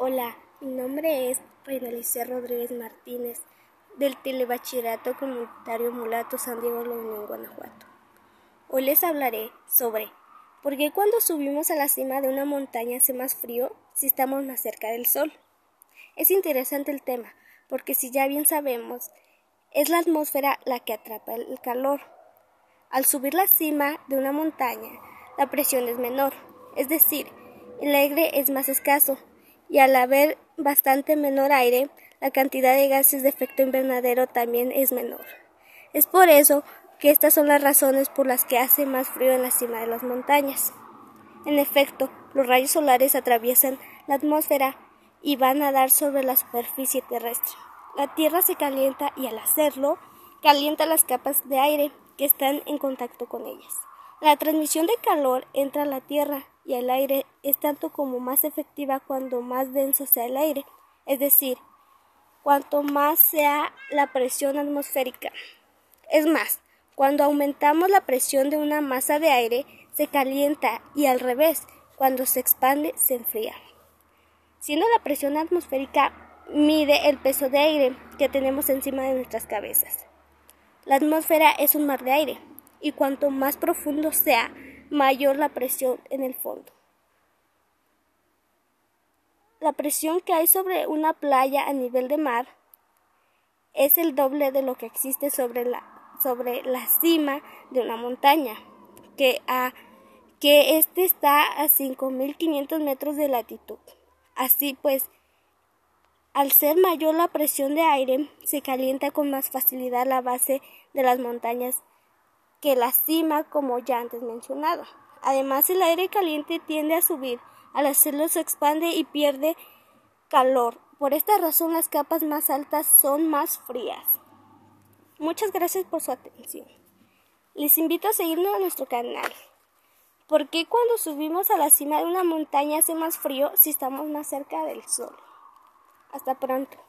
Hola, mi nombre es Reinalicia Rodríguez Martínez, del Telebachillerato Comunitario Mulato San Diego La Unión, Guanajuato. Hoy les hablaré sobre por qué cuando subimos a la cima de una montaña hace más frío si estamos más cerca del sol. Es interesante el tema, porque si ya bien sabemos, es la atmósfera la que atrapa el calor. Al subir la cima de una montaña, la presión es menor, es decir, el aire es más escaso y al haber bastante menor aire, la cantidad de gases de efecto invernadero también es menor. Es por eso que estas son las razones por las que hace más frío en la cima de las montañas. En efecto, los rayos solares atraviesan la atmósfera y van a dar sobre la superficie terrestre. La Tierra se calienta y al hacerlo, calienta las capas de aire que están en contacto con ellas. La transmisión de calor entre la Tierra y el aire es tanto como más efectiva cuando más denso sea el aire, es decir, cuanto más sea la presión atmosférica. Es más, cuando aumentamos la presión de una masa de aire, se calienta y al revés, cuando se expande, se enfría. Siendo la presión atmosférica mide el peso de aire que tenemos encima de nuestras cabezas. La atmósfera es un mar de aire, y cuanto más profundo sea, mayor la presión en el fondo. La presión que hay sobre una playa a nivel de mar es el doble de lo que existe sobre la, sobre la cima de una montaña, que, a, que este está a 5.500 metros de latitud. Así pues, al ser mayor la presión de aire, se calienta con más facilidad la base de las montañas que la cima, como ya antes mencionado. Además, el aire caliente tiende a subir, al hacerlo se expande y pierde calor. Por esta razón, las capas más altas son más frías. Muchas gracias por su atención. Les invito a seguirnos a nuestro canal. ¿Por qué cuando subimos a la cima de una montaña hace más frío si estamos más cerca del sol? Hasta pronto.